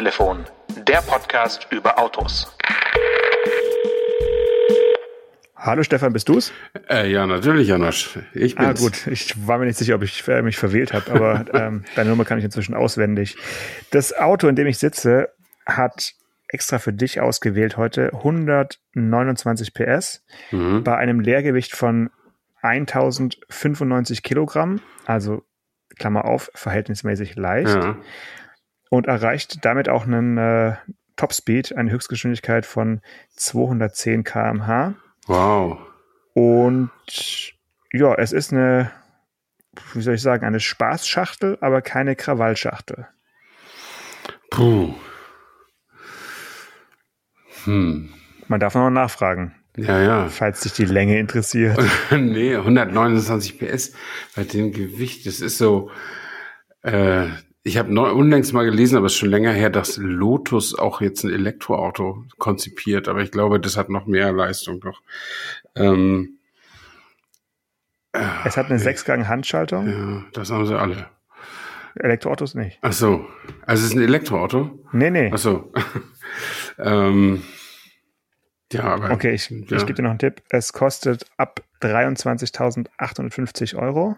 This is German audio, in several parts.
Autotelefon, der Podcast über Autos. Hallo Stefan, bist du's? Äh, ja, natürlich, Janosch. Ich Ah bin's. gut, ich war mir nicht sicher, ob ich äh, mich verwählt habe, aber ähm, deine Nummer kann ich inzwischen auswendig. Das Auto, in dem ich sitze, hat extra für dich ausgewählt heute 129 PS Mhm. bei einem Leergewicht von 1095 Kilogramm, also Klammer auf, verhältnismäßig leicht Ja. Und erreicht damit auch einen äh, Topspeed, eine Höchstgeschwindigkeit von 210 km/h. Wow. Und ja, es ist eine, wie soll ich sagen, eine Spaßschachtel, aber keine Krawallschachtel. Puh. Hm. Man darf noch nachfragen, Ja, ja. falls dich die Länge interessiert. nee, 129 PS bei dem Gewicht. Das ist so. Äh, ich habe unlängst mal gelesen, aber es ist schon länger her, dass Lotus auch jetzt ein Elektroauto konzipiert. Aber ich glaube, das hat noch mehr Leistung noch. Ähm, Es hat eine Sechsgang-Handschaltung, ja, das haben sie alle. Elektroautos nicht. Ach so. Also es ist ein Elektroauto? Nee, nee. Ach so. ähm, ja, aber. Okay, ich, ja. ich gebe dir noch einen Tipp. Es kostet ab 23.850 Euro.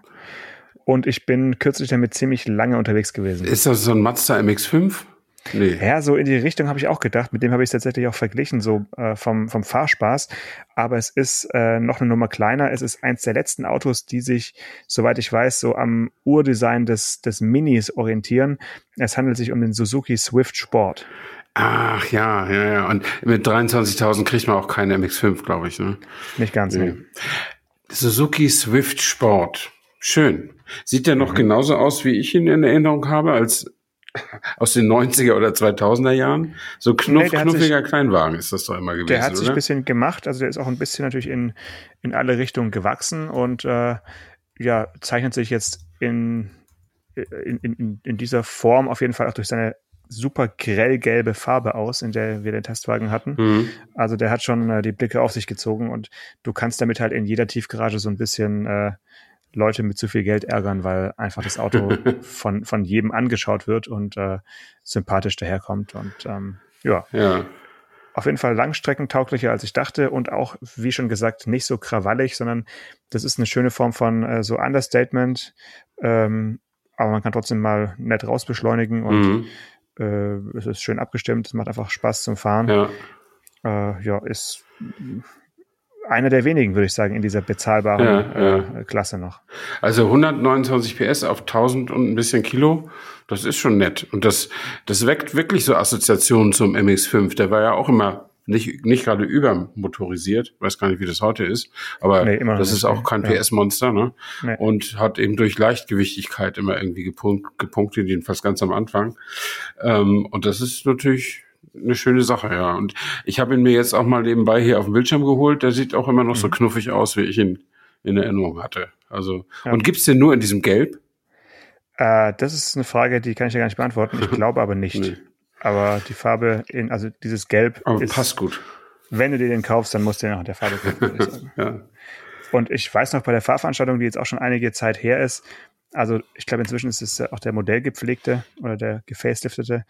Und ich bin kürzlich damit ziemlich lange unterwegs gewesen. Ist das so ein Mazda MX5? Nee. Ja, so in die Richtung habe ich auch gedacht. Mit dem habe ich es tatsächlich auch verglichen, so äh, vom, vom Fahrspaß. Aber es ist äh, noch eine Nummer kleiner. Es ist eins der letzten Autos, die sich, soweit ich weiß, so am Urdesign des, des Minis orientieren. Es handelt sich um den Suzuki Swift Sport. Ach ja, ja, ja. Und mit 23.000 kriegt man auch keine MX5, glaube ich. Ne? Nicht ganz, nee. Suzuki Swift Sport. Schön. Sieht der noch genauso aus, wie ich ihn in Erinnerung habe, als aus den 90er oder 2000er Jahren? So knuff, Nee, knuffiger Kleinwagen ist das doch immer gewesen, Der hat sich oder? ein bisschen gemacht, also der ist auch ein bisschen natürlich in, in alle Richtungen gewachsen und äh, ja, zeichnet sich jetzt in, in, in, in dieser Form auf jeden Fall auch durch seine super grellgelbe Farbe aus, in der wir den Testwagen hatten. Mhm. Also der hat schon äh, die Blicke auf sich gezogen und du kannst damit halt in jeder Tiefgarage so ein bisschen äh, Leute mit zu viel Geld ärgern, weil einfach das Auto von, von jedem angeschaut wird und äh, sympathisch daherkommt. Und ähm, ja, Ja. auf jeden Fall langstreckentauglicher, als ich dachte und auch, wie schon gesagt, nicht so krawallig, sondern das ist eine schöne Form von äh, so Understatement. Ähm, aber man kann trotzdem mal nett rausbeschleunigen und Mhm. äh, es ist schön abgestimmt. Es macht einfach Spaß zum Fahren. Ja. Äh, ja, ist einer der wenigen, würde ich sagen, in dieser bezahlbaren Ja, Äh, Klasse noch. Also 129 PS auf 1000 und ein bisschen Kilo, das ist schon nett. Und das, das weckt wirklich so Assoziationen zum MX5. Der war ja auch immer nicht, nicht gerade übermotorisiert. Weiß gar nicht, wie das heute ist. Aber Nee, das nicht, ist auch kein Ja. PS-Monster, ne? Nee. Und hat eben durch Leichtgewichtigkeit immer irgendwie gepunkt, gepunktet, jedenfalls ganz am Anfang. Ähm, und das ist natürlich eine schöne Sache, ja. Und ich habe ihn mir jetzt auch mal nebenbei hier auf dem Bildschirm geholt. Der sieht auch immer noch Mhm. so knuffig aus, wie ich ihn in Erinnerung hatte. Also, Ja. und gibt's den nur in diesem Gelb? Äh, das ist eine Frage, die kann ich ja gar nicht beantworten. Ich glaube aber nicht. Nee. Aber die Farbe, in, also dieses Gelb, Aber ist, passt gut. wenn du dir den kaufst, dann musst du den auch in der Farbe kaufen, würde ich sagen. Ja. Und ich weiß noch bei der Fahrveranstaltung, die jetzt auch schon einige Zeit her ist, also ich glaube inzwischen ist es auch der modellgepflegte oder der gefaceliftete,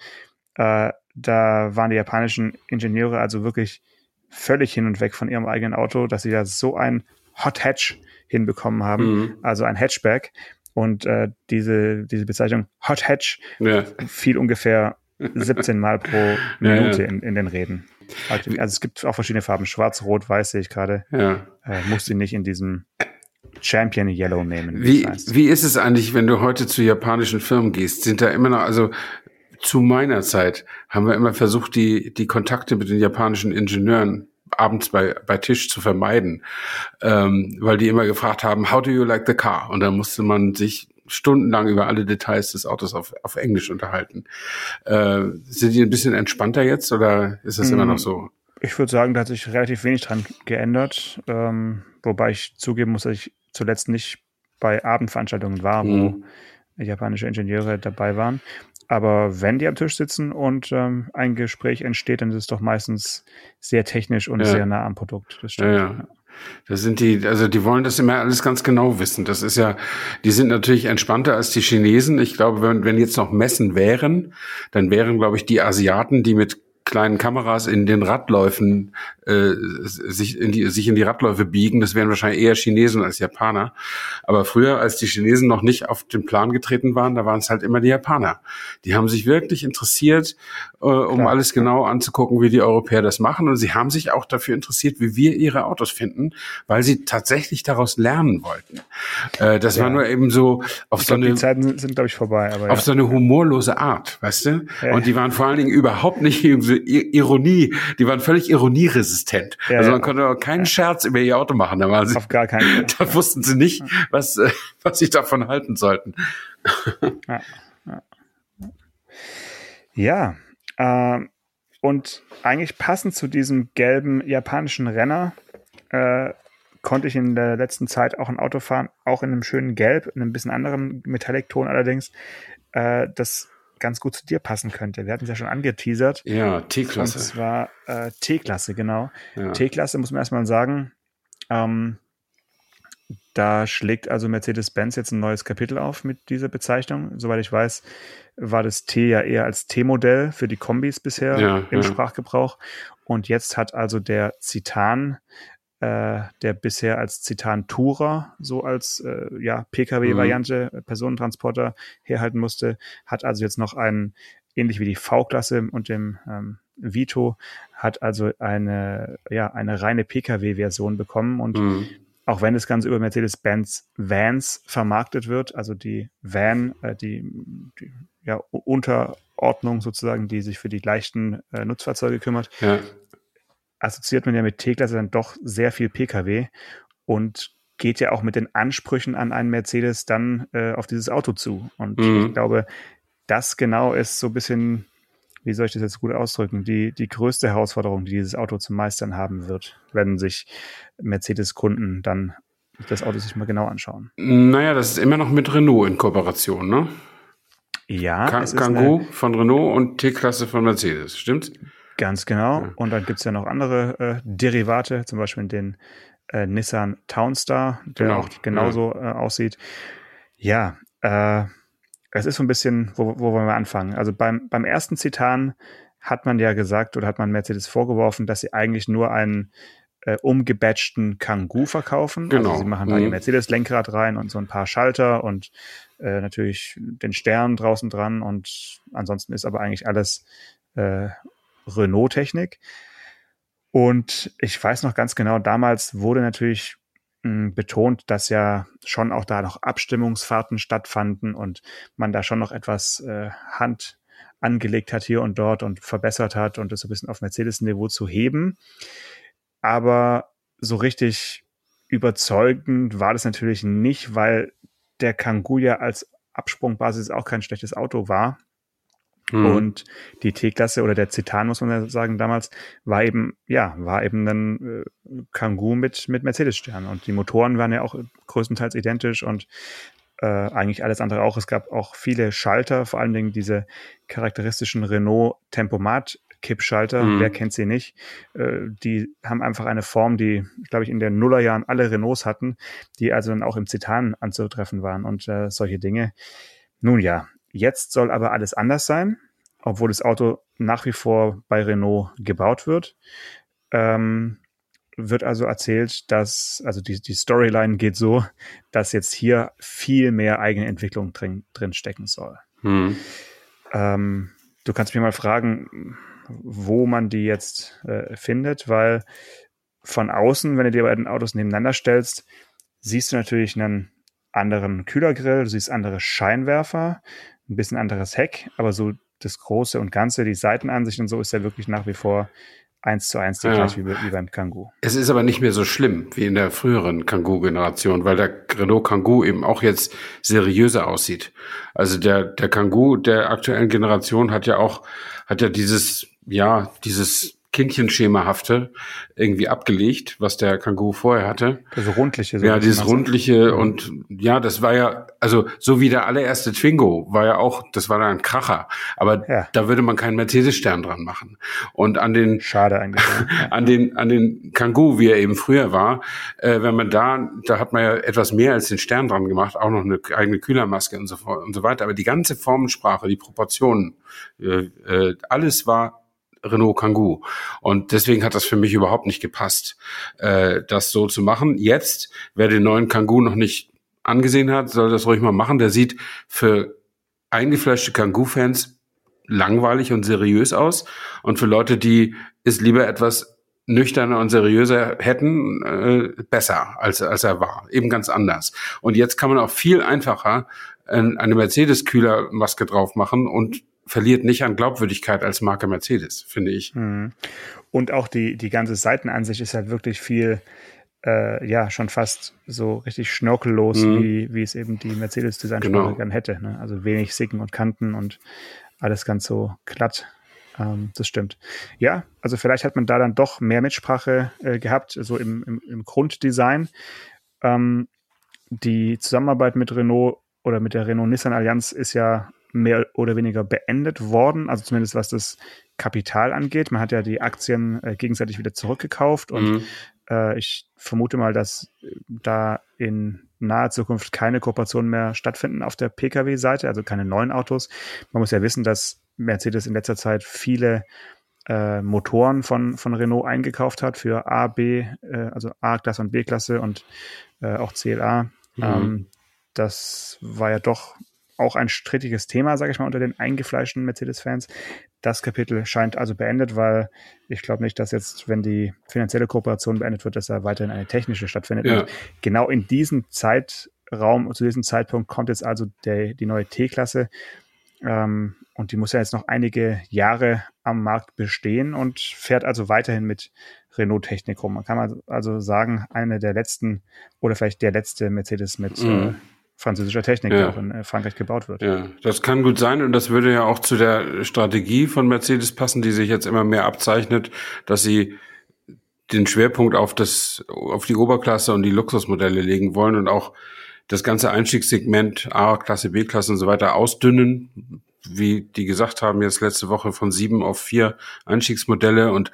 äh, da waren die japanischen Ingenieure also wirklich völlig hin und weg von ihrem eigenen Auto, dass sie da so ein Hot Hatch hinbekommen haben, Mhm. also ein Hatchback. Und äh, diese, diese Bezeichnung Hot Hatch Ja. fiel ungefähr 17 Mal pro Minute ja. In, in den Reden. Also es gibt auch verschiedene Farben. Schwarz, Rot, Weiß sehe ich gerade. ja. Äh, muss sie nicht in diesem Champion Yellow nehmen. Wie, das heißt. wie ist es eigentlich, wenn du heute zu japanischen Firmen gehst? Sind da immer noch, also zu meiner Zeit haben wir immer versucht, die, die Kontakte mit den japanischen Ingenieuren abends bei, bei Tisch zu vermeiden, ähm, weil die immer gefragt haben, how do you like the car? Und dann musste man sich stundenlang über alle Details des Autos auf, auf Englisch unterhalten. Äh, sind die ein bisschen entspannter jetzt oder ist das immer Mm. noch so? Ich würde sagen, da hat sich relativ wenig dran geändert. Ähm, wobei ich zugeben muss, dass ich zuletzt nicht bei Abendveranstaltungen war, wo Mhm. japanische Ingenieure dabei waren. Aber wenn die am Tisch sitzen und ähm, ein Gespräch entsteht, dann ist es doch meistens sehr technisch und Ja. sehr nah am Produkt. Das Ja, stimmt. ja. Das sind die, also die wollen das immer alles ganz genau wissen. Das ist ja, die sind natürlich entspannter als die Chinesen. Ich glaube, wenn, wenn jetzt noch Messen wären, dann wären, glaube ich, die Asiaten, die mit kleinen Kameras in den Radläufen äh, sich, in die, sich in die Radläufe biegen. Das wären wahrscheinlich eher Chinesen als Japaner. Aber früher, als die Chinesen noch nicht auf den Plan getreten waren, da waren es halt immer die Japaner. Die haben sich wirklich interessiert, äh, um Klar. alles genau anzugucken, wie die Europäer das machen. Und sie haben sich auch dafür interessiert, wie wir ihre Autos finden, weil sie tatsächlich daraus lernen wollten. Äh, das ja. war nur eben so auf ich so glaub, eine... Die Zeiten sind, sind glaube ich, vorbei. Aber auf ja. so eine humorlose Art, weißt du? Ja. Und die waren vor allen Dingen überhaupt nicht irgendwie Ironie, die waren völlig ironieresistent. Also man konnte auch keinen Scherz über ihr Auto machen. Da waren sie, Auf gar keinen. Da wussten sie nicht, was, äh, was sie davon halten sollten. Ja äh, und eigentlich passend zu diesem gelben japanischen Renner äh, konnte ich in der letzten Zeit auch ein Auto fahren, auch in einem schönen Gelb, in einem bisschen anderen Metallic-Ton allerdings. Äh, das ganz gut zu dir passen könnte. Wir hatten es ja schon angeteasert. Ja, T-Klasse. Und zwar äh, T-Klasse, genau. Ja. T-Klasse muss man erstmal sagen. Ähm, da schlägt also Mercedes-Benz jetzt ein neues Kapitel auf mit dieser Bezeichnung. Soweit ich weiß, war das T ja eher als T-Modell für die Kombis bisher ja, im ja. Sprachgebrauch. Und jetzt hat also der Citan äh, der bisher als Zitan Tourer, so als äh, ja, Pkw-Variante, mhm. Personentransporter herhalten musste, hat also jetzt noch einen, ähnlich wie die V-Klasse und dem ähm, Vito, hat also eine, ja, eine reine Pkw-Version bekommen und mhm. Auch wenn das Ganze über Mercedes-Benz Vans vermarktet wird, also die Van, äh, die, die ja, Unterordnung sozusagen, die sich für die leichten äh, Nutzfahrzeuge kümmert, ja assoziiert man ja mit T-Klasse dann doch sehr viel Pkw und geht ja auch mit den Ansprüchen an einen Mercedes dann äh, auf dieses Auto zu. Und mhm. ich glaube, das genau ist so ein bisschen, wie soll ich das jetzt gut ausdrücken, die, die größte Herausforderung, die dieses Auto zu meistern haben wird, wenn sich Mercedes-Kunden dann das Auto sich mal genau anschauen. Naja, das ist immer noch mit Renault in Kooperation, ne? Ja. Ka Kangoo von Renault und T-Klasse von Mercedes, stimmt's? Ganz genau. Ja. Und dann gibt es ja noch andere äh, Derivate, zum Beispiel den äh, Nissan Townstar, der genau. auch genauso ja. äh, aussieht. Ja, äh, es ist so ein bisschen, wo, wo wollen wir anfangen? Also beim, beim ersten Zitan hat man ja gesagt oder hat man Mercedes vorgeworfen, dass sie eigentlich nur einen äh, umgebatchten Kangoo verkaufen. Also genau. Also sie machen da mhm. ihr Mercedes-Lenkrad rein und so ein paar Schalter und äh, natürlich den Stern draußen dran und ansonsten ist aber eigentlich alles äh, Renault-Technik. Und ich weiß noch ganz genau, damals wurde natürlich betont, dass ja schon auch da noch Abstimmungsfahrten stattfanden und man da schon noch etwas äh, Hand angelegt hat hier und dort und verbessert hat und das so ein bisschen auf Mercedes-Niveau zu heben. Aber so richtig überzeugend war das natürlich nicht, weil der Kangoo ja als Absprungbasis auch kein schlechtes Auto war. Mhm. Und die T-Klasse oder der Citan, muss man ja sagen, damals war eben, ja, war eben ein äh, Kangoo mit, mit Mercedes-Stern. Und die Motoren waren ja auch größtenteils identisch und äh, eigentlich alles andere auch. Es gab auch viele Schalter, vor allen Dingen diese charakteristischen Renault Tempomat Kippschalter, mhm. wer kennt sie nicht? Äh, die haben einfach eine Form, die, glaube ich, in den Nullerjahren alle Renaults hatten, die also dann auch im Citan anzutreffen waren und äh, solche Dinge. Nun ja, Jetzt soll aber alles anders sein, obwohl das Auto nach wie vor bei Renault gebaut wird. Ähm, wird also erzählt, dass, also die, die Storyline geht so, dass jetzt hier viel mehr eigene Entwicklung drin, drin stecken soll. Hm. Ähm, du kannst mich mal fragen, wo man die jetzt äh, findet, weil von außen, wenn du dir beiden Autos nebeneinander stellst, siehst du natürlich einen anderen Kühlergrill, du siehst andere Scheinwerfer, ein bisschen anderes Heck, aber so das Große und Ganze, die Seitenansicht und so ist ja wirklich nach wie vor eins zu eins ja. gleich wie, wie, beim Kangoo. Es ist aber nicht mehr so schlimm wie in der früheren Kangoo-Generation, weil der Renault Kangoo eben auch jetzt seriöser aussieht. Also der, der Kangoo der aktuellen Generation hat ja auch, hat ja dieses, ja, dieses Kindchenschemahafte irgendwie abgelegt, was der Kangoo vorher hatte. Also rundliche. So ja, dieses rundliche und ja, das war ja, also so wie der allererste Twingo war ja auch, das war dann ein Kracher. Aber ja. da würde man keinen Mercedes-Stern dran machen. Und an den Schade eigentlich. an den an den Kangoo, wie er eben früher war, äh, wenn man da, da hat man ja etwas mehr als den Stern dran gemacht, auch noch eine eigene Kühlermaske und so und so weiter. Aber die ganze Formensprache, die Proportionen, äh, äh, alles war Renault Kangoo. Und deswegen hat das für mich überhaupt nicht gepasst, äh, das so zu machen. Jetzt, wer den neuen Kangoo noch nicht angesehen hat, soll das ruhig mal machen. Der sieht für eingefleischte Kangoo-Fans langweilig und seriös aus. Und für Leute, die es lieber etwas nüchterner und seriöser hätten, äh, besser, als, als er war. Eben ganz anders. Und jetzt kann man auch viel einfacher eine Mercedes-Kühlermaske drauf machen und verliert nicht an Glaubwürdigkeit als Marke Mercedes, finde ich. Mhm. Und auch die, die ganze Seitenansicht ist halt wirklich viel, äh, ja, schon fast so richtig schnörkellos, mhm. wie, wie es eben die Mercedes-Design-Sprache genau. gern hätte. Ne? Also wenig Sicken und Kanten und alles ganz so glatt. Ähm, das stimmt. Ja, also vielleicht hat man da dann doch mehr Mitsprache äh, gehabt, so im, im, im Grunddesign. Ähm, die Zusammenarbeit mit Renault oder mit der Renault-Nissan-Allianz ist ja mehr oder weniger beendet worden, also zumindest was das Kapital angeht. Man hat ja die Aktien äh, gegenseitig wieder zurückgekauft und mhm. äh, ich vermute mal, dass da in naher Zukunft keine Kooperationen mehr stattfinden auf der Pkw-Seite, also keine neuen Autos. Man muss ja wissen, dass Mercedes in letzter Zeit viele äh, Motoren von, von Renault eingekauft hat für A, B, äh, also A-Klasse und B-Klasse und äh, auch CLA. Mhm. Ähm, das war ja doch auch ein strittiges Thema, sage ich mal, unter den eingefleischten Mercedes-Fans. Das Kapitel scheint also beendet, weil ich glaube nicht, dass jetzt, wenn die finanzielle Kooperation beendet wird, dass da weiterhin eine technische stattfindet. Ja. genau in diesem Zeitraum, zu diesem Zeitpunkt kommt jetzt also der, die neue T-Klasse. Ähm, und die muss ja jetzt noch einige Jahre am Markt bestehen und fährt also weiterhin mit Renault-Technik rum. Man kann also sagen, eine der letzten oder vielleicht der letzte Mercedes mit mhm. äh, französischer Technik, ja. die auch in äh, Frankreich gebaut wird. Ja, das kann gut sein und das würde ja auch zu der Strategie von Mercedes passen, die sich jetzt immer mehr abzeichnet, dass sie den Schwerpunkt auf das, auf die Oberklasse und die Luxusmodelle legen wollen und auch das ganze Einstiegssegment A-Klasse, B-Klasse und so weiter ausdünnen, wie die gesagt haben, jetzt letzte Woche von sieben auf vier Einstiegsmodelle und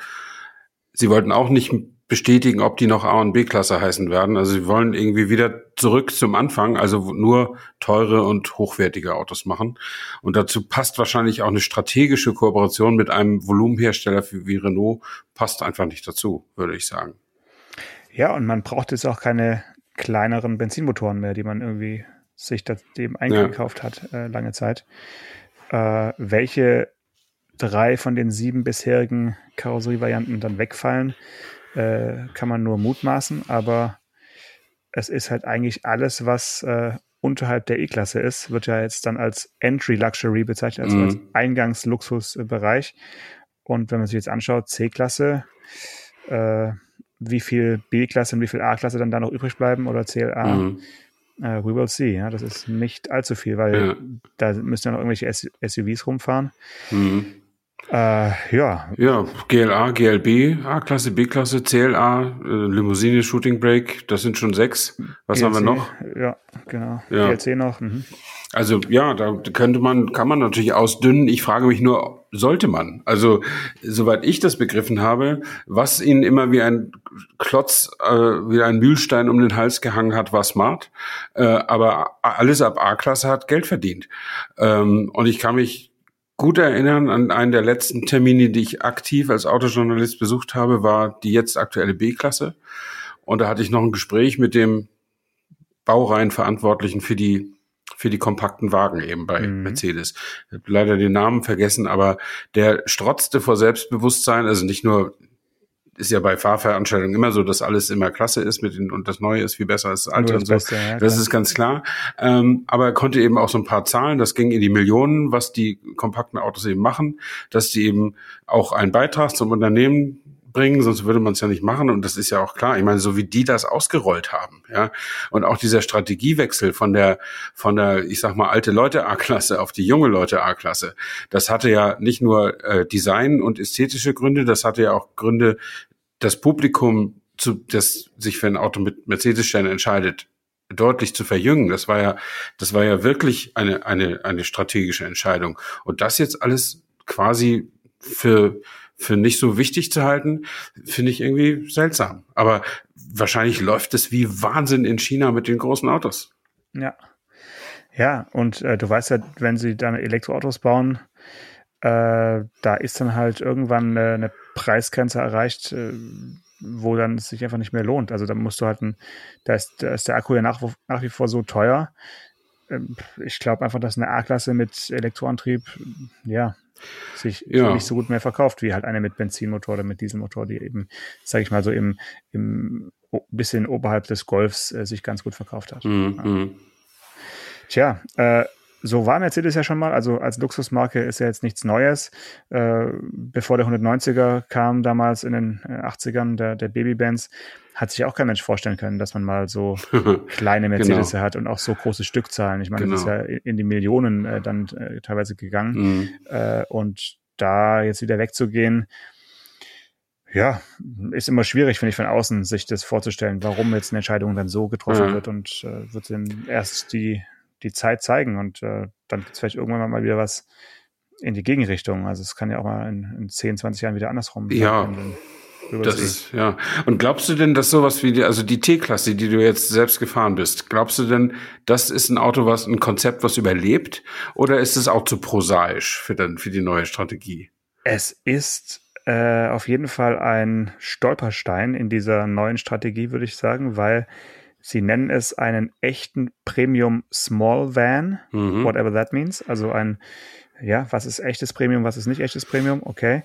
sie wollten auch nicht bestätigen, ob die noch A- und B-Klasse heißen werden. Also sie wollen irgendwie wieder zurück zum Anfang, also nur teure und hochwertige Autos machen. Und dazu passt wahrscheinlich auch eine strategische Kooperation mit einem Volumenhersteller wie Renault, passt einfach nicht dazu, würde ich sagen. Ja, und man braucht jetzt auch keine kleineren Benzinmotoren mehr, die man irgendwie sich dem eingekauft ja. hat, äh, lange Zeit. Äh, welche drei von den sieben bisherigen Karosserievarianten dann wegfallen, äh, kann man nur mutmaßen, aber es ist halt eigentlich alles, was äh, unterhalb der E-Klasse ist, wird ja jetzt dann als Entry Luxury bezeichnet, also mhm. als Eingangsluxusbereich. Und wenn man sich jetzt anschaut, C-Klasse, äh, wie viel B-Klasse und wie viel A-Klasse dann da noch übrig bleiben oder CLA, mhm. Uh, we will see. Ja, das ist nicht allzu viel, weil ja. da müssen ja noch irgendwelche SUVs rumfahren. Mhm. Äh, ja. Ja, GLA, GLB, A-Klasse, B-Klasse, CLA, äh, Limousine, Shooting Brake, das sind schon sechs. Was GLC, haben wir noch? Ja, genau. Ja. GLC noch. Mhm. Also ja, da könnte man, kann man natürlich ausdünnen. Ich frage mich nur, sollte man? Also soweit ich das begriffen habe, was ihnen immer wie ein Klotz, äh, wie ein Mühlstein um den Hals gehangen hat, war smart. Äh, aber alles ab A-Klasse hat Geld verdient. Ähm, und ich kann mich gut erinnern an einen der letzten Termine, die ich aktiv als Autojournalist besucht habe, war die jetzt aktuelle B-Klasse. Und da hatte ich noch ein Gespräch mit dem Baureihenverantwortlichen für die für die kompakten Wagen eben bei mhm. Mercedes. Ich habe leider den Namen vergessen, aber der strotzte vor Selbstbewusstsein, also nicht nur ist ja bei Fahrveranstaltungen immer so, dass alles immer klasse ist mit den, und das Neue ist viel besser als das Alte das und so. Beste, ja, das ist ganz klar. Ähm, aber er konnte eben auch so ein paar Zahlen, das ging in die Millionen, was die kompakten Autos eben machen, dass die eben auch einen Beitrag zum Unternehmen bringen, sonst würde man es ja nicht machen. Und das ist ja auch klar. Ich meine, so wie die das ausgerollt haben, ja. Und auch dieser Strategiewechsel von der, von der, ich sag mal, alte Leute A-Klasse auf die junge Leute A-Klasse, das hatte ja nicht nur äh, Design und ästhetische Gründe, das hatte ja auch Gründe, das Publikum, zu, das sich für ein Auto mit Mercedes-Stern entscheidet, deutlich zu verjüngen. Das war ja, das war ja wirklich eine, eine, eine strategische Entscheidung. Und das jetzt alles quasi für, für nicht so wichtig zu halten, finde ich irgendwie seltsam. Aber wahrscheinlich läuft es wie Wahnsinn in China mit den großen Autos. Ja. Ja, und äh, du weißt ja, wenn sie dann Elektroautos bauen, äh, da ist dann halt irgendwann eine, eine Preisgrenze erreicht, äh, wo dann es sich einfach nicht mehr lohnt. Also da musst du halt, ein, da, ist, da ist der Akku ja nach, nach wie vor so teuer. Ähm, ich glaube einfach, dass eine A-Klasse mit Elektroantrieb, ja, sich ja. nicht so gut mehr verkauft, wie halt eine mit Benzinmotor oder mit Dieselmotor, die eben, sage ich mal so, im, im bisschen oberhalb des Golfs äh, sich ganz gut verkauft hat. Mhm. Ja. Mhm. Tja, äh, so war Mercedes ja schon mal, also als Luxusmarke ist ja jetzt nichts Neues. Äh, bevor der 190er kam damals in den 80ern, äh, der, der Babybands, hat sich auch kein Mensch vorstellen können, dass man mal so kleine Mercedes genau. hat und auch so große Stückzahlen. Ich meine, genau. das ist genau. ja in die Millionen äh, dann äh, teilweise gegangen. Mhm. Äh, und da jetzt wieder wegzugehen, ja, ist immer schwierig, finde ich, von außen sich das vorzustellen, warum jetzt eine Entscheidung dann so getroffen ja. wird und äh, wird dann erst die die Zeit zeigen und äh, dann gibt es vielleicht irgendwann mal wieder was in die Gegenrichtung. Also es kann ja auch mal in, in 10, 20 Jahren wieder andersrum ja. Das ist, ja. Und glaubst du denn, dass sowas wie die, also die T-Klasse, die du jetzt selbst gefahren bist, glaubst du denn, das ist ein Auto, was, ein Konzept, was überlebt? Oder ist es auch zu prosaisch für dann, für die neue Strategie? Es ist äh, auf jeden Fall ein Stolperstein in dieser neuen Strategie, würde ich sagen, weil Sie nennen es einen echten Premium Small Van, mhm. whatever that means. Also ein, ja, was ist echtes Premium, was ist nicht echtes Premium, okay.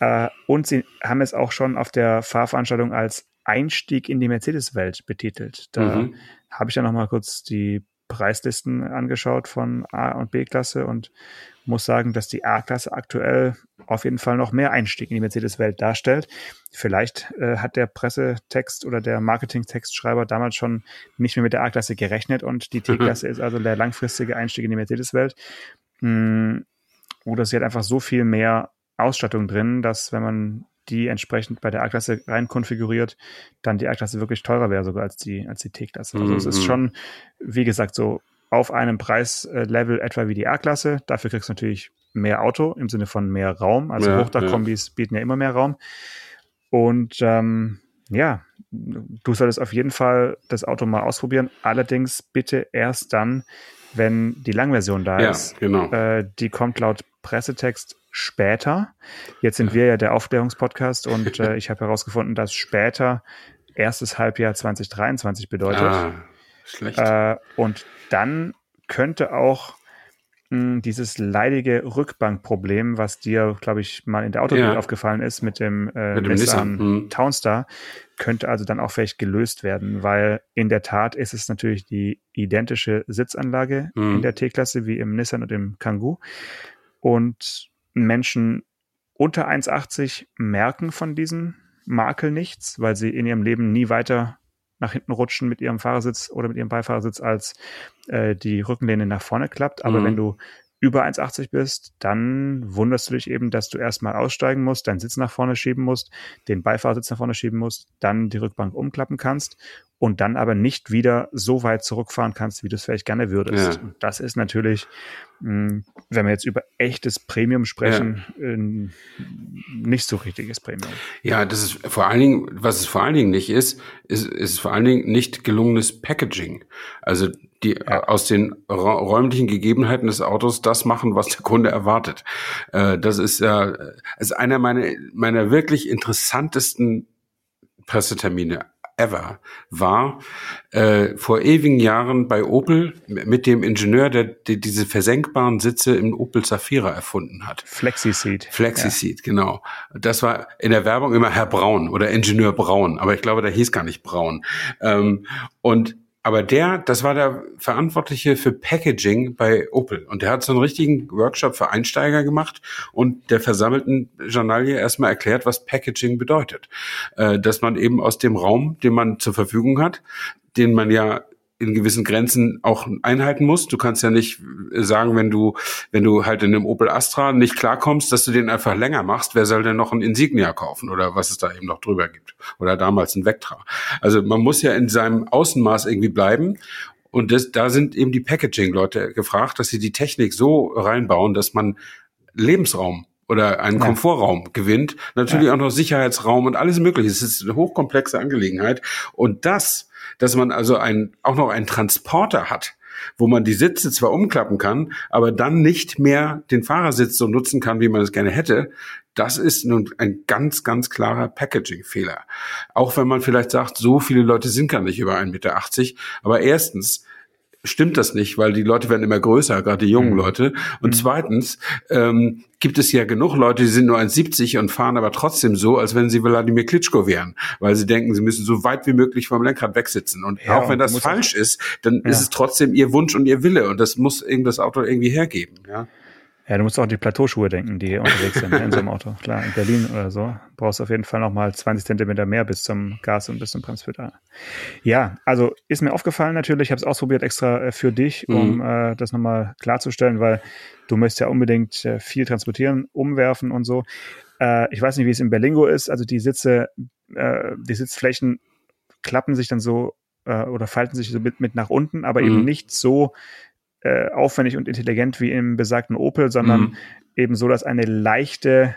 Äh, und sie haben es auch schon auf der Fahrveranstaltung als Einstieg in die Mercedes-Welt betitelt. Da mhm. habe ich ja noch mal kurz die Preislisten angeschaut von A- und B-Klasse und muss sagen, dass die A-Klasse aktuell auf jeden Fall noch mehr Einstieg in die Mercedes-Welt darstellt. Vielleicht äh, hat der Pressetext oder der Marketing-Textschreiber damals schon nicht mehr mit der A-Klasse gerechnet und die T-Klasse ist also der langfristige Einstieg in die Mercedes-Welt. Hm, oder sie hat einfach so viel mehr Ausstattung drin, dass wenn man die entsprechend bei der A-Klasse rein konfiguriert, dann die A-Klasse wirklich teurer wäre sogar als die, als die T-Klasse. Also mhm. es ist mhm. schon, wie gesagt, so auf einem Preislevel etwa wie die A-Klasse. Dafür kriegst du natürlich mehr Auto im Sinne von mehr Raum. Also ja, Hochdachkombis ja. bieten ja immer mehr Raum. Und ähm, ja, du solltest auf jeden Fall das Auto mal ausprobieren. Allerdings bitte erst dann, wenn die Langversion da ja, ist. Genau. Äh, die kommt laut Pressetext später. Jetzt sind wir ja der Aufklärungspodcast und äh, ich habe herausgefunden, dass später erstes Halbjahr 2023 bedeutet. Ah, schlecht. Äh, und dann könnte auch mh, dieses leidige Rückbankproblem, was dir, glaube ich, mal in der Autowelt ja. aufgefallen ist mit dem, äh, mit dem Nissan hm. Townstar, könnte also dann auch vielleicht gelöst werden, weil in der Tat ist es natürlich die identische Sitzanlage hm. in der T-Klasse wie im Nissan und im Kangoo. Und Menschen unter 1,80 merken von diesem Makel nichts, weil sie in ihrem Leben nie weiter nach hinten rutschen mit ihrem Fahrersitz oder mit ihrem Beifahrersitz, als äh, die Rückenlehne nach vorne klappt. Aber mhm. wenn du über 1,80 bist, dann wunderst du dich eben, dass du erstmal aussteigen musst, deinen Sitz nach vorne schieben musst, den Beifahrersitz nach vorne schieben musst, dann die Rückbank umklappen kannst und dann aber nicht wieder so weit zurückfahren kannst, wie du es vielleicht gerne würdest. Ja. das ist natürlich, hm, wenn wir jetzt über echtes Premium sprechen, ja. nicht so richtiges Premium. Ja, das ist vor allen Dingen, was es vor allen Dingen nicht ist, ist, ist vor allen Dingen nicht gelungenes Packaging. Also die ja. aus den räumlichen Gegebenheiten des Autos das machen, was der Kunde erwartet. Äh, das ist ja äh, ist einer meiner meiner wirklich interessantesten Pressetermine ever war äh, vor ewigen Jahren bei Opel mit dem Ingenieur, der, der diese versenkbaren Sitze im Opel Zafira erfunden hat. Flexi-Seat. Flexi-Seat, ja. genau. Das war in der Werbung immer Herr Braun oder Ingenieur Braun, aber ich glaube, der hieß gar nicht Braun. Ähm, und aber der, das war der Verantwortliche für Packaging bei Opel. Und der hat so einen richtigen Workshop für Einsteiger gemacht und der versammelten Journalie erstmal erklärt, was Packaging bedeutet. Äh, dass man eben aus dem Raum, den man zur Verfügung hat, den man ja in gewissen Grenzen auch einhalten musst. Du kannst ja nicht sagen, wenn du, wenn du halt in einem Opel Astra nicht klarkommst, dass du den einfach länger machst. Wer soll denn noch ein Insignia kaufen oder was es da eben noch drüber gibt? Oder damals ein Vectra. Also man muss ja in seinem Außenmaß irgendwie bleiben. Und das, da sind eben die Packaging-Leute gefragt, dass sie die Technik so reinbauen, dass man Lebensraum oder einen ja. Komfortraum gewinnt. Natürlich ja. auch noch Sicherheitsraum und alles mögliche. Es ist eine hochkomplexe Angelegenheit. Und das, dass man also ein, auch noch einen Transporter hat, wo man die Sitze zwar umklappen kann, aber dann nicht mehr den Fahrersitz so nutzen kann, wie man es gerne hätte, das ist nun ein ganz, ganz klarer Packaging-Fehler. Auch wenn man vielleicht sagt, so viele Leute sind gar nicht über 1,80 Meter. Aber erstens, stimmt das nicht, weil die Leute werden immer größer, gerade die jungen mhm. Leute. Und mhm. zweitens ähm, gibt es ja genug Leute, die sind nur 1,70 und fahren aber trotzdem so, als wenn sie Wladimir Klitschko wären, weil sie denken, sie müssen so weit wie möglich vom Lenkrad wegsitzen. Und ja, auch wenn das falsch ist, dann ja. ist es trotzdem ihr Wunsch und ihr Wille und das muss irgendwas Auto irgendwie hergeben. Ja. Ja, du musst auch an die Plateauschuhe denken, die unterwegs sind in so einem Auto. Klar, in Berlin oder so brauchst du auf jeden Fall nochmal 20 Zentimeter mehr bis zum Gas und bis zum Bremspedal. Ja, also ist mir aufgefallen natürlich, ich habe es ausprobiert extra äh, für dich, um mhm. äh, das nochmal klarzustellen, weil du möchtest ja unbedingt äh, viel transportieren, umwerfen und so. Äh, ich weiß nicht, wie es in Berlingo ist, also die Sitze, äh, die Sitzflächen klappen sich dann so äh, oder falten sich so mit, mit nach unten, aber mhm. eben nicht so äh, aufwendig und intelligent wie im besagten Opel, sondern mhm. eben so, dass eine leichte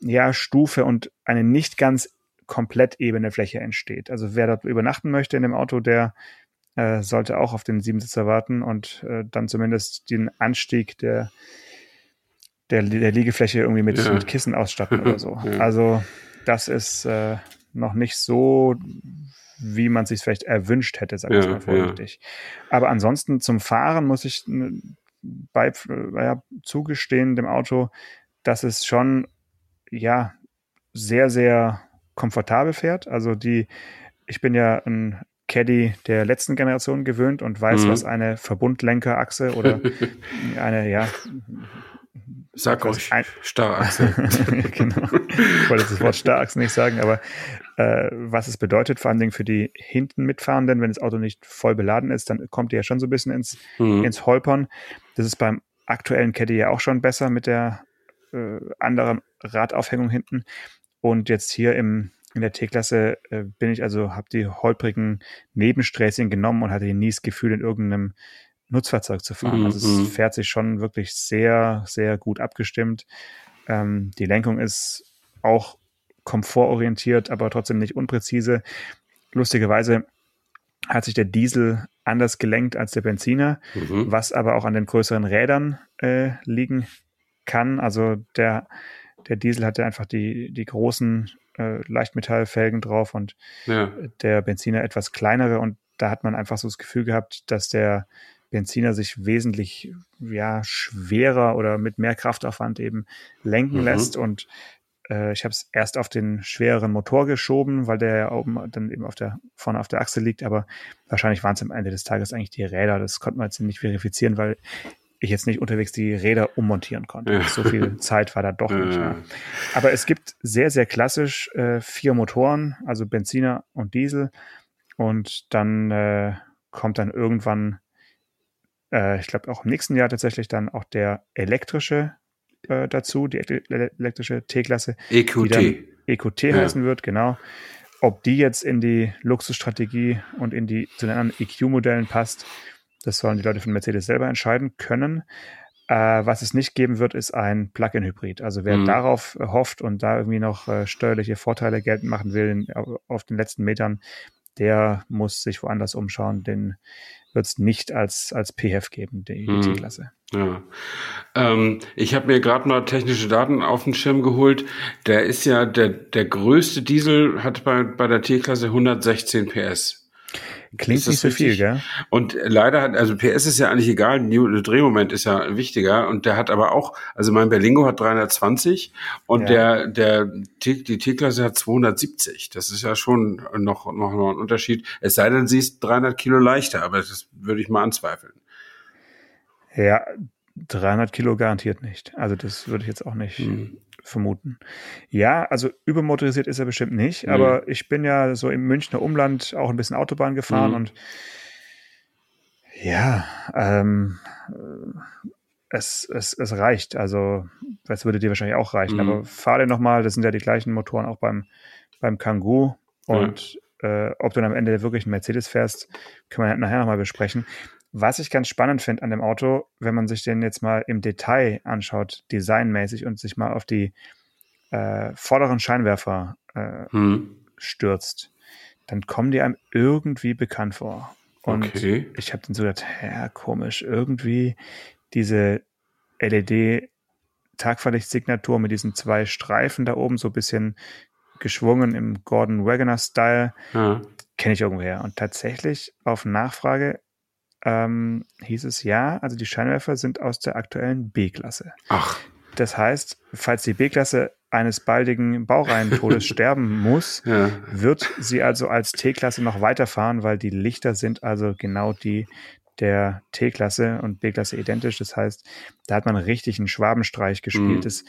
ja, Stufe und eine nicht ganz komplett ebene Fläche entsteht. Also wer dort übernachten möchte in dem Auto, der äh, sollte auch auf den Siebensitzer warten und äh, dann zumindest den Anstieg der, der, der Liegefläche irgendwie mit, ja. mit Kissen ausstatten oder so. Ja. Also das ist äh, noch nicht so wie man sich vielleicht erwünscht hätte, sag ich ja, mal vorsichtig. Ja. Aber ansonsten zum Fahren muss ich bei, ja, zugestehen dem Auto, dass es schon ja sehr, sehr komfortabel fährt. Also die, ich bin ja ein Caddy der letzten Generation gewöhnt und weiß, mhm. was eine Verbundlenkerachse oder eine, ja, Sag euch, Starrachse. genau. Ich wollte das Wort Starrachse nicht sagen, aber äh, was es bedeutet, vor allen Dingen für die hinten Mitfahrenden, wenn das Auto nicht voll beladen ist, dann kommt ihr ja schon so ein bisschen ins, mhm. ins Holpern. Das ist beim aktuellen Caddy ja auch schon besser mit der äh, anderen Radaufhängung hinten. Und jetzt hier im, in der T-Klasse äh, bin ich also, habe die holprigen Nebensträßchen genommen und hatte nie das Gefühl, in irgendeinem Nutzfahrzeug zu fahren. Mhm. Also es mhm. fährt sich schon wirklich sehr, sehr gut abgestimmt. Ähm, die Lenkung ist auch komfortorientiert, aber trotzdem nicht unpräzise. Lustigerweise hat sich der Diesel anders gelenkt als der Benziner, mhm. was aber auch an den größeren Rädern äh, liegen kann. Also der, der Diesel hatte einfach die, die großen äh, Leichtmetallfelgen drauf und ja. der Benziner etwas kleinere und da hat man einfach so das Gefühl gehabt, dass der Benziner sich wesentlich ja, schwerer oder mit mehr Kraftaufwand eben lenken mhm. lässt. Und äh, ich habe es erst auf den schwereren Motor geschoben, weil der ja oben dann eben auf der, vorne auf der Achse liegt. Aber wahrscheinlich waren es am Ende des Tages eigentlich die Räder. Das konnte man jetzt nicht verifizieren, weil ich jetzt nicht unterwegs die Räder ummontieren konnte. Ja. So viel Zeit war da doch nicht. Ja. Aber es gibt sehr, sehr klassisch äh, vier Motoren, also Benziner und Diesel. Und dann äh, kommt dann irgendwann äh, ich glaube auch im nächsten Jahr tatsächlich dann auch der elektrische äh, dazu, die elektrische T-Klasse. EQT. EQT ja. heißen wird, genau. Ob die jetzt in die Luxusstrategie und in die zu den anderen EQ-Modellen passt, das sollen die Leute von Mercedes selber entscheiden können. Äh, was es nicht geben wird, ist ein Plug-in-Hybrid. Also wer mhm. darauf hofft und da irgendwie noch äh, steuerliche Vorteile geltend machen will auf den letzten Metern, der muss sich woanders umschauen, denn wird es nicht als, als PF geben, die, hm. T-Klasse. Ja. Ähm, ich habe mir gerade mal technische Daten auf den Schirm geholt. Der ist ja, der, der größte Diesel hat bei, bei der T-Klasse 116 PS. Klingt nicht so richtig? viel, gell? Und leider hat, also PS ist ja eigentlich egal, New Drehmoment ist ja wichtiger und der hat aber auch, also mein Berlingo hat 320 und ja. der, der, die T-Klasse hat 270. Das ist ja schon noch, noch, noch ein Unterschied. Es sei denn, sie ist 300 Kilo leichter, aber das würde ich mal anzweifeln. Ja, 300 Kilo garantiert nicht. Also das würde ich jetzt auch nicht hm. Vermuten. Ja, also übermotorisiert ist er bestimmt nicht, nee. aber ich bin ja so im Münchner Umland auch ein bisschen Autobahn gefahren hm. und ja, ähm, es, es, es reicht. Also, das würde dir wahrscheinlich auch reichen. Mhm. Aber fahr dir nochmal, das sind ja die gleichen Motoren auch beim, beim Kangoo. Und ja. äh, ob du dann am Ende wirklich einen Mercedes fährst, können wir nachher nochmal besprechen. Was ich ganz spannend finde an dem Auto, wenn man sich den jetzt mal im Detail anschaut, designmäßig und sich mal auf die äh, vorderen Scheinwerfer äh, hm. stürzt, dann kommen die einem irgendwie bekannt vor. Und okay. ich habe dann so gedacht, ja, komisch, irgendwie diese LED Tagverlichtsignatur mit diesen zwei Streifen da oben, so ein bisschen geschwungen im Gordon Wagoner-Style, ja. kenne ich irgendwoher. Und tatsächlich auf Nachfrage ähm, hieß es ja, also die Scheinwerfer sind aus der aktuellen B-Klasse. Ach. Das heißt, falls die B-Klasse eines baldigen Baureihentodes sterben muss, ja. wird sie also als T-Klasse noch weiterfahren, weil die Lichter sind also genau die der T-Klasse und B-Klasse identisch. Das heißt, da hat man richtig einen Schwabenstreich gespielt. Mhm. Das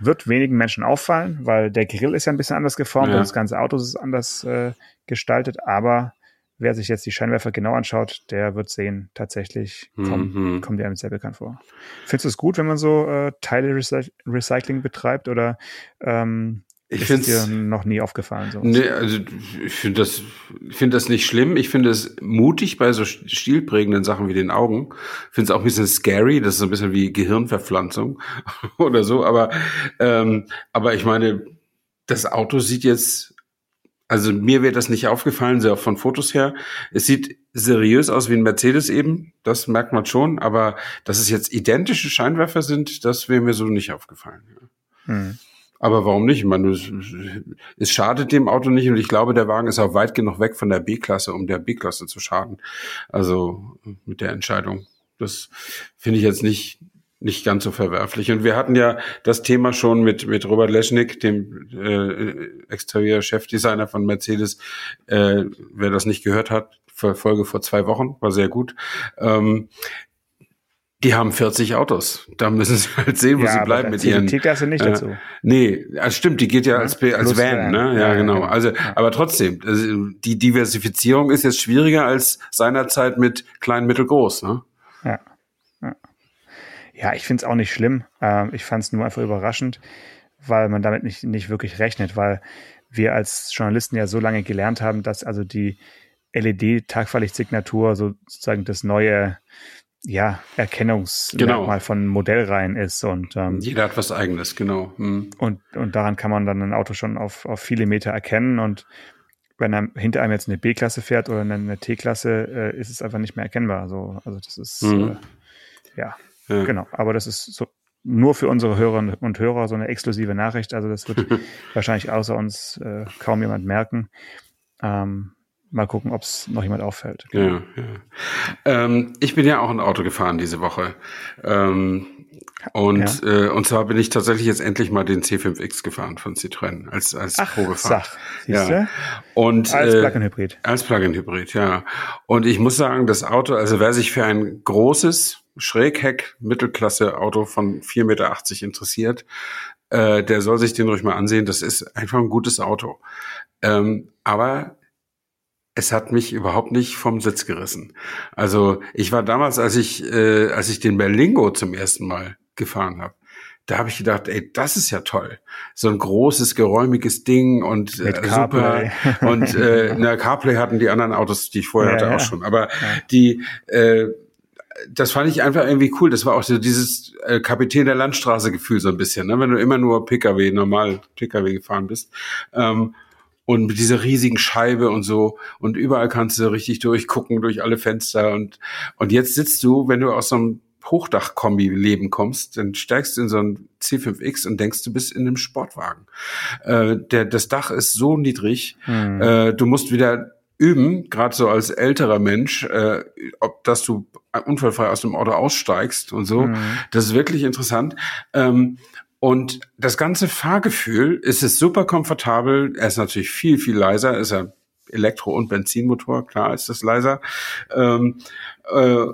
wird wenigen Menschen auffallen, weil der Grill ist ja ein bisschen anders geformt ja. und das ganze Auto ist anders äh, gestaltet, aber wer sich jetzt die Scheinwerfer genau anschaut, der wird sehen, tatsächlich kommen, mhm. kommen die einem sehr bekannt vor. Findest du es gut, wenn man so äh, Teile-Recycling betreibt oder ähm, ich finde dir noch nie aufgefallen. Sowas? Nee, also ich finde das, ich finde das nicht schlimm. Ich finde es mutig bei so stilprägenden Sachen wie den Augen. Ich finde es auch ein bisschen scary. Das ist so ein bisschen wie Gehirnverpflanzung oder so. Aber, ähm, aber ich meine, das Auto sieht jetzt also mir wäre das nicht aufgefallen, sehr auch von Fotos her. Es sieht seriös aus wie ein Mercedes eben, das merkt man schon, aber dass es jetzt identische Scheinwerfer sind, das wäre mir so nicht aufgefallen. Hm. Aber warum nicht? Ich meine, es, es schadet dem Auto nicht und ich glaube, der Wagen ist auch weit genug weg von der B-Klasse, um der B-Klasse zu schaden. Also mit der Entscheidung. Das finde ich jetzt nicht, nicht ganz so verwerflich. Und wir hatten ja das Thema schon mit, mit Robert Leschnik, dem äh, Exterieur-Chefdesigner von Mercedes. Äh, wer das nicht gehört hat, Folge vor zwei Wochen, war sehr gut. Ähm, die haben 40 Autos. Da müssen sie halt sehen, wo ja, sie bleiben mit ihren. Die T-Klasse nicht äh, dazu. Nee, also stimmt, die geht ja als, als Van, Van, ne? Ja, ja genau. genau. Also, aber trotzdem, also die Diversifizierung ist jetzt schwieriger als seinerzeit mit klein, mittel, groß, ne? Ja. Ja, ich finde es auch nicht schlimm. Ähm, ich fand es nur einfach überraschend, weil man damit nicht, nicht wirklich rechnet, weil wir als Journalisten ja so lange gelernt haben, dass also die LED-Tagverlichtsignatur sozusagen das neue ja, Erkennungsmerkmal genau. von Modellreihen ist. Und, ähm, Jeder hat was eigenes, genau. Hm. Und, und daran kann man dann ein Auto schon auf, auf viele Meter erkennen. Und wenn er hinter einem jetzt eine B-Klasse fährt oder eine, T-Klasse, äh, ist es einfach nicht mehr erkennbar. So, also das ist hm. äh, ja, ja, genau. Aber das ist so nur für unsere Hörerinnen und Hörer so eine exklusive Nachricht. Also das wird wahrscheinlich außer uns äh, kaum jemand merken. Ähm, mal gucken, ob es noch jemand auffällt. Ja, ja. Ähm, ich bin ja auch ein Auto gefahren diese Woche. Ähm, und, ja. äh, und zwar bin ich tatsächlich jetzt endlich mal den C5X gefahren von Citroën als, als Ach, Probefahrt. Sach, ja. Und, als äh, Plug-in-Hybrid. Als Plug-in-Hybrid, ja. Und ich muss sagen, das Auto, also wer sich für ein großes Schrägheck Mittelklasse Auto von 4,80 Meter interessiert, äh, der soll sich den ruhig mal ansehen. Das ist einfach ein gutes Auto. Ähm, aber es hat mich überhaupt nicht vom Sitz gerissen. Also ich war damals, als ich, äh, als ich den Berlingo zum ersten Mal gefahren habe, da habe ich gedacht, ey, das ist ja toll. So ein großes, geräumiges Ding und äh, super. und äh, na, CarPlay hatten die anderen Autos, die ich vorher ja, hatte, auch schon. Aber ja. die äh, das fand ich einfach irgendwie cool. Das war auch so dieses äh, Kapitän der Landstraße Gefühl so ein bisschen, ne? wenn du immer nur PKW, normal PKW gefahren bist. Ähm, und mit dieser riesigen Scheibe und so und überall kannst du richtig durchgucken durch alle Fenster und und jetzt sitzt du, wenn du aus so einem Hochdach-Kombi-Leben kommst, dann steigst du in so ein C5X und denkst, du bist in einem Sportwagen. Äh, der, das Dach ist so niedrig, mhm. äh, du musst wieder üben, gerade so als älterer Mensch, äh, ob dass du unfallfrei aus dem Auto aussteigst und so. Mhm. Das ist wirklich interessant. Ähm, und das ganze Fahrgefühl ist es super komfortabel. Er ist natürlich viel, viel leiser. Ist er Elektro- und Benzinmotor, klar ist das leiser. Ähm, äh,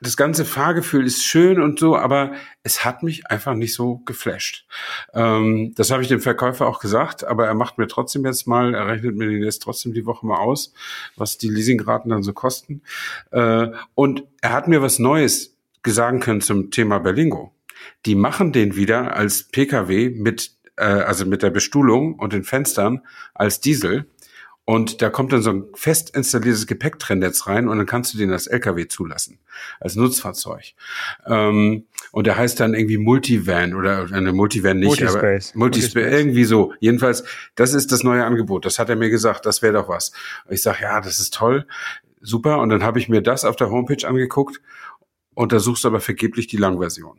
das ganze Fahrgefühl ist schön und so, aber es hat mich einfach nicht so geflasht. Ähm, das habe ich dem Verkäufer auch gesagt, aber er macht mir trotzdem jetzt mal, er rechnet mir jetzt trotzdem die Woche mal aus, was die Leasingraten dann so kosten. Äh, und er hat mir was Neues gesagt können zum Thema Berlingo. Die machen den wieder als Pkw mit, äh, also mit der Bestuhlung und den Fenstern als Diesel. Und da kommt dann so ein fest installiertes Gepäcktrennnetz rein und dann kannst du den als LKW zulassen, als Nutzfahrzeug. Ähm, und der heißt dann irgendwie Multivan oder eine Multivan nicht, Multispace. aber Multispace, irgendwie so. Jedenfalls, das ist das neue Angebot. Das hat er mir gesagt, das wäre doch was. Und ich sage, ja, das ist toll, super. Und dann habe ich mir das auf der Homepage angeguckt und da suchst du aber vergeblich die Langversion.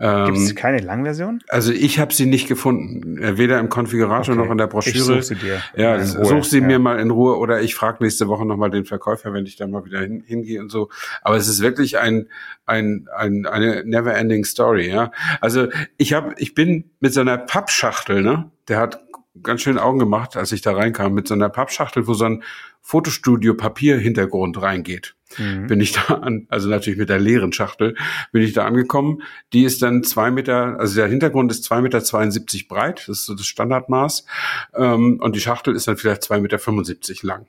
Ähm, Gibt es keine Langversion? Also ich habe sie nicht gefunden, äh, weder im Konfigurator okay. noch in der Broschüre. Ich such sie dir. Ja, such sie ja. mir mal in Ruhe oder ich frage nächste Woche nochmal den Verkäufer, wenn ich da mal wieder hin, hingehe und so. Aber es ist wirklich ein, ein, ein eine never-ending Story. Ja, also ich habe, ich bin mit so einer Pappschachtel, ne, der hat ganz schön Augen gemacht, als ich da reinkam, mit so einer Pappschachtel, wo so ein Fotostudio-Papier-Hintergrund reingeht mhm. bin ich da an, also natürlich mit der leeren Schachtel, bin ich da angekommen. Die ist dann zwei Meter, also der Hintergrund ist zwei Meter zweiundsiebzig breit, das ist so das Standardmaß. Ähm, und die Schachtel ist dann vielleicht zwei Meter fünfundsiebzig lang.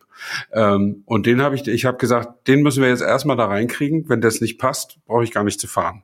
Ähm, und den habe ich, ich habe gesagt, den müssen wir jetzt erstmal da reinkriegen. Wenn das nicht passt, brauche ich gar nicht zu fahren.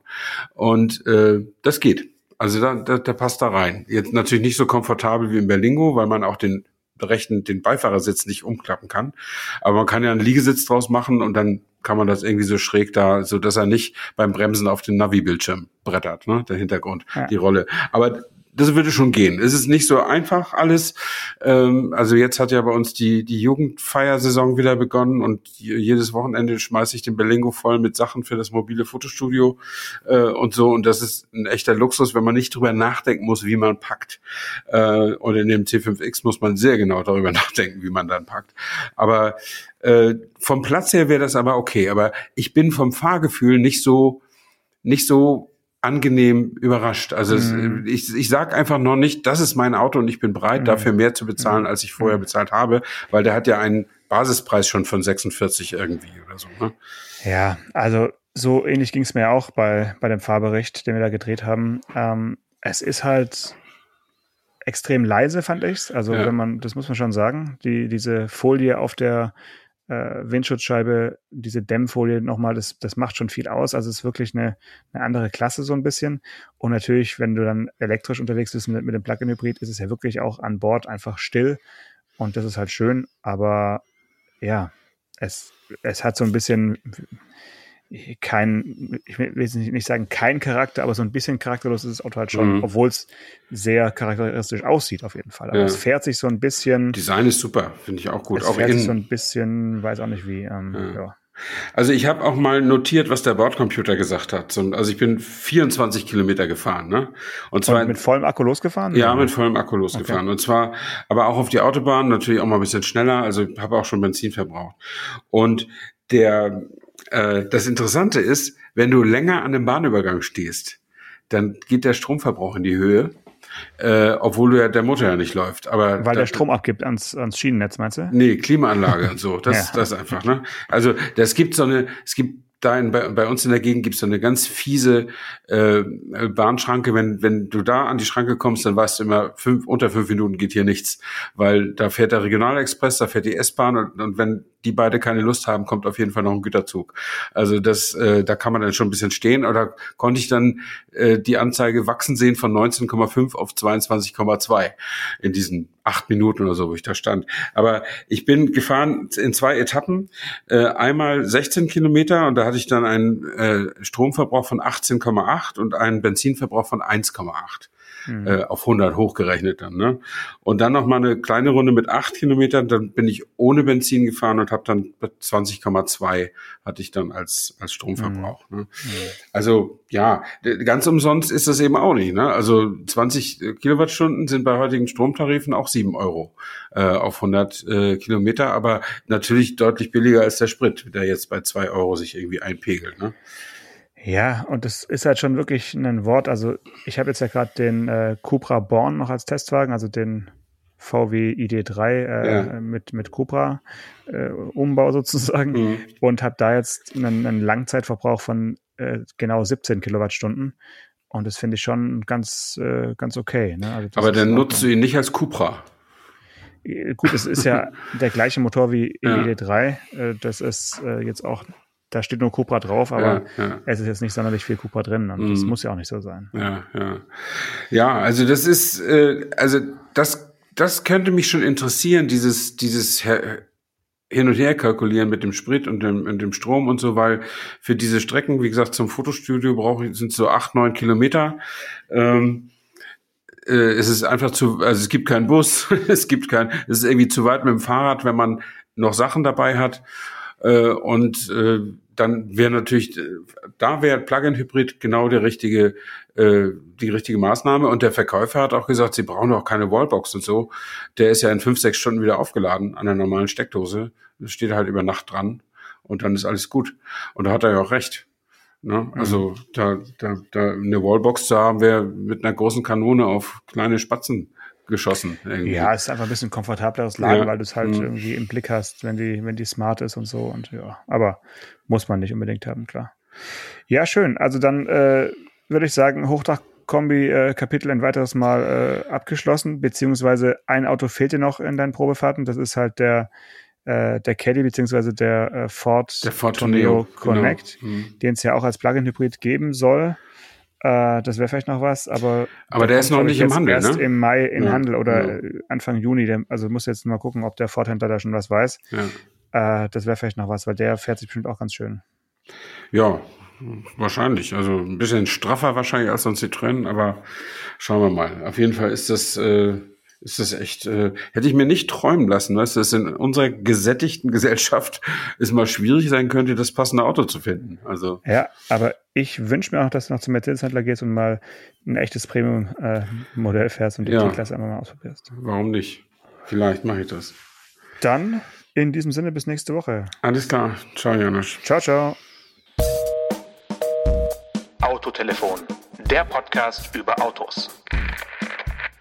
Und äh, das geht. Also da, da, der passt da rein. Jetzt natürlich nicht so komfortabel wie im Berlingo, weil man auch den rechten den Beifahrersitz nicht umklappen kann. Aber man kann ja einen Liegesitz draus machen und dann kann man das irgendwie so schräg da, so dass er nicht beim Bremsen auf den Navi-Bildschirm brettert, ne, der Hintergrund, ja. die Rolle. Aber das würde schon gehen. Es ist nicht so einfach alles. Ähm, also jetzt hat ja bei uns die, die Jugendfeiersaison wieder begonnen und jedes Wochenende schmeiße ich den Berlingo voll mit Sachen für das mobile Fotostudio äh, und so. Und das ist ein echter Luxus, wenn man nicht drüber nachdenken muss, wie man packt. Äh, und in dem C5X muss man sehr genau darüber nachdenken, wie man dann packt. Aber äh, vom Platz her wäre das aber okay. Aber ich bin vom Fahrgefühl nicht so nicht so angenehm überrascht. Also mhm. es, ich, ich sage einfach noch nicht, das ist mein Auto und ich bin bereit, mhm. dafür mehr zu bezahlen, mhm. als ich vorher mhm. bezahlt habe, weil der hat ja einen Basispreis schon von 46 irgendwie oder so. Ne? Ja, also so ähnlich ging es mir auch bei, bei dem Fahrbericht, den wir da gedreht haben. Ähm, es ist halt extrem leise, fand ich's. Also ja. wenn man, das muss man schon sagen, die, diese Folie auf der äh, Windschutzscheibe, diese Dämmfolie nochmal, das, das macht schon viel aus. Also es ist wirklich eine, eine andere Klasse so ein bisschen. Und natürlich, wenn du dann elektrisch unterwegs bist mit, mit dem Plug-in-Hybrid, ist es ja wirklich auch an Bord einfach still. Und das ist halt schön. Aber ja, es, es hat so ein bisschen, kein, ich will jetzt nicht sagen kein Charakter, aber so ein bisschen charakterlos ist das Auto halt schon, mhm. obwohl es sehr charakteristisch aussieht auf jeden Fall. Aber ja. es fährt sich so ein bisschen. Design ist super, finde ich auch gut. Es auch fährt sich so ein bisschen, weiß auch nicht wie. Ähm, ja. ja. Also ich habe auch mal notiert, was der Bordcomputer gesagt hat. Also ich bin 24 Kilometer gefahren, ne? Und zwar Und mit vollem Akku losgefahren? Ja, mit vollem Akku losgefahren. Okay. Und zwar, aber auch auf die Autobahn, natürlich auch mal ein bisschen schneller. Also habe auch schon Benzin verbraucht. Und der äh, das Interessante ist, wenn du länger an dem Bahnübergang stehst, dann geht der Stromverbrauch in die Höhe. Äh, obwohl du ja der Motor ja nicht läuft. Aber Weil der Strom abgibt ans, ans Schienennetz, meinst du? Nee, Klimaanlage und so. Das, ja. das einfach, ne? Also das gibt so eine, es gibt da in, bei, bei uns in der Gegend gibt es so eine ganz fiese äh, Bahnschranke. Wenn, wenn du da an die Schranke kommst, dann weißt du immer, fünf, unter fünf Minuten geht hier nichts. Weil da fährt der Regionalexpress, da fährt die S-Bahn und, und wenn die beide keine Lust haben, kommt auf jeden Fall noch ein Güterzug. Also das, äh, da kann man dann schon ein bisschen stehen. Oder konnte ich dann äh, die Anzeige wachsen sehen von 19,5 auf 22,2 in diesen acht Minuten oder so, wo ich da stand. Aber ich bin gefahren in zwei Etappen. Äh, einmal 16 Kilometer und da hatte ich dann einen äh, Stromverbrauch von 18,8 und einen Benzinverbrauch von 1,8. Mhm. äh, auf 100 hochgerechnet dann. Ne? Und dann noch mal eine kleine Runde mit acht Kilometern, dann bin ich ohne Benzin gefahren und habe dann 20,2 hatte ich dann als als Stromverbrauch. Mhm. Ne? Also ja, ganz umsonst ist das eben auch nicht. Ne? Also 20 Kilowattstunden sind bei heutigen Stromtarifen auch sieben Euro äh, auf 100 äh, Kilometer, aber natürlich deutlich billiger als der Sprit, der jetzt bei zwei Euro sich irgendwie einpegelt. Ne? Ja, und das ist halt schon wirklich ein Wort. Also ich habe jetzt ja gerade den äh, Cupra Born noch als Testwagen, also den VW ID3 äh, ja. mit, mit Cupra äh, Umbau sozusagen mhm. und habe da jetzt einen, einen Langzeitverbrauch von äh, genau 17 Kilowattstunden. Und das finde ich schon ganz, äh, ganz okay. Ne? Also Aber dann nutzt du ihn nicht als Cupra. Äh, gut, es ist ja der gleiche Motor wie ja. ID3. Äh, das ist jetzt auch da steht nur Cupra drauf, aber ja, ja. es ist jetzt nicht sonderlich viel Cupra drin und mm. das mhm. muss ja auch nicht so sein. Ja, ja. Ja, also das ist, äh, also das, das könnte mich schon interessieren, dieses, dieses hin und her kalkulieren mit dem Sprit und dem, und dem Strom und so, weil für diese Strecken, wie gesagt, zum Fotostudio brauche ich, sind so acht, neun Kilometer. Ähm, äh, es ist einfach zu, also es gibt keinen Bus, es gibt kein, es ist irgendwie zu weit mit dem Fahrrad, wenn man noch Sachen dabei hat. Äh, und äh, dann wäre natürlich, äh, da wäre Plug-in-Hybrid genau der richtige, äh, die richtige Maßnahme. Und der Verkäufer hat auch gesagt, sie brauchen auch keine Wallbox und so. Der ist ja in fünf, sechs Stunden wieder aufgeladen an der normalen Steckdose. Das steht halt über Nacht dran und dann ist alles gut. Und da hat er ja auch recht. Ne? Also mhm. da, da, da eine Wallbox zu haben, wäre mit einer großen Kanone auf kleine Spatzen geschossen. Irgendwie. Ja, es ist einfach ein bisschen komfortableres Laden, ja. weil du es halt mhm. irgendwie im Blick hast, wenn die, wenn die smart ist und so. Und ja, aber muss man nicht unbedingt haben, klar. Ja, schön. Also dann äh, würde ich sagen, Hochdachkombi äh, Kapitel ein weiteres Mal äh, abgeschlossen, beziehungsweise ein Auto fehlt dir noch in deinen Probefahrten. Das ist halt der äh, der Caddy beziehungsweise der äh, Ford, der Ford Tourneo, Tourneo Connect, genau. mhm. den es ja auch als Plug-in-Hybrid geben soll. Äh, das wäre vielleicht noch was, aber. Aber der, der ist noch nicht im Handel, erst ne? im Mai in ja, Handel oder ja. Anfang Juni. Der, also muss jetzt mal gucken, ob der Ford-Händler da schon was weiß. Ja. Äh, das wäre vielleicht noch was, weil der fährt sich bestimmt auch ganz schön. Ja, wahrscheinlich. Also ein bisschen straffer wahrscheinlich als so ein Citroën, aber schauen wir mal. Auf jeden Fall ist das. Äh ist das echt, äh, hätte ich mir nicht träumen lassen, weißt du, dass in unserer gesättigten Gesellschaft es mal schwierig sein könnte, das passende Auto zu finden. Also. Ja, aber ich wünsche mir auch, dass du noch zum Mercedes-Händler gehst und mal ein echtes Premium-Modell äh, fährst und die ja. T-Klasse einmal mal ausprobierst. Warum nicht? Vielleicht mache ich das. Dann in diesem Sinne bis nächste Woche. Alles klar. Ciao, Janusz. Ciao, ciao. Autotelefon, der Podcast über Autos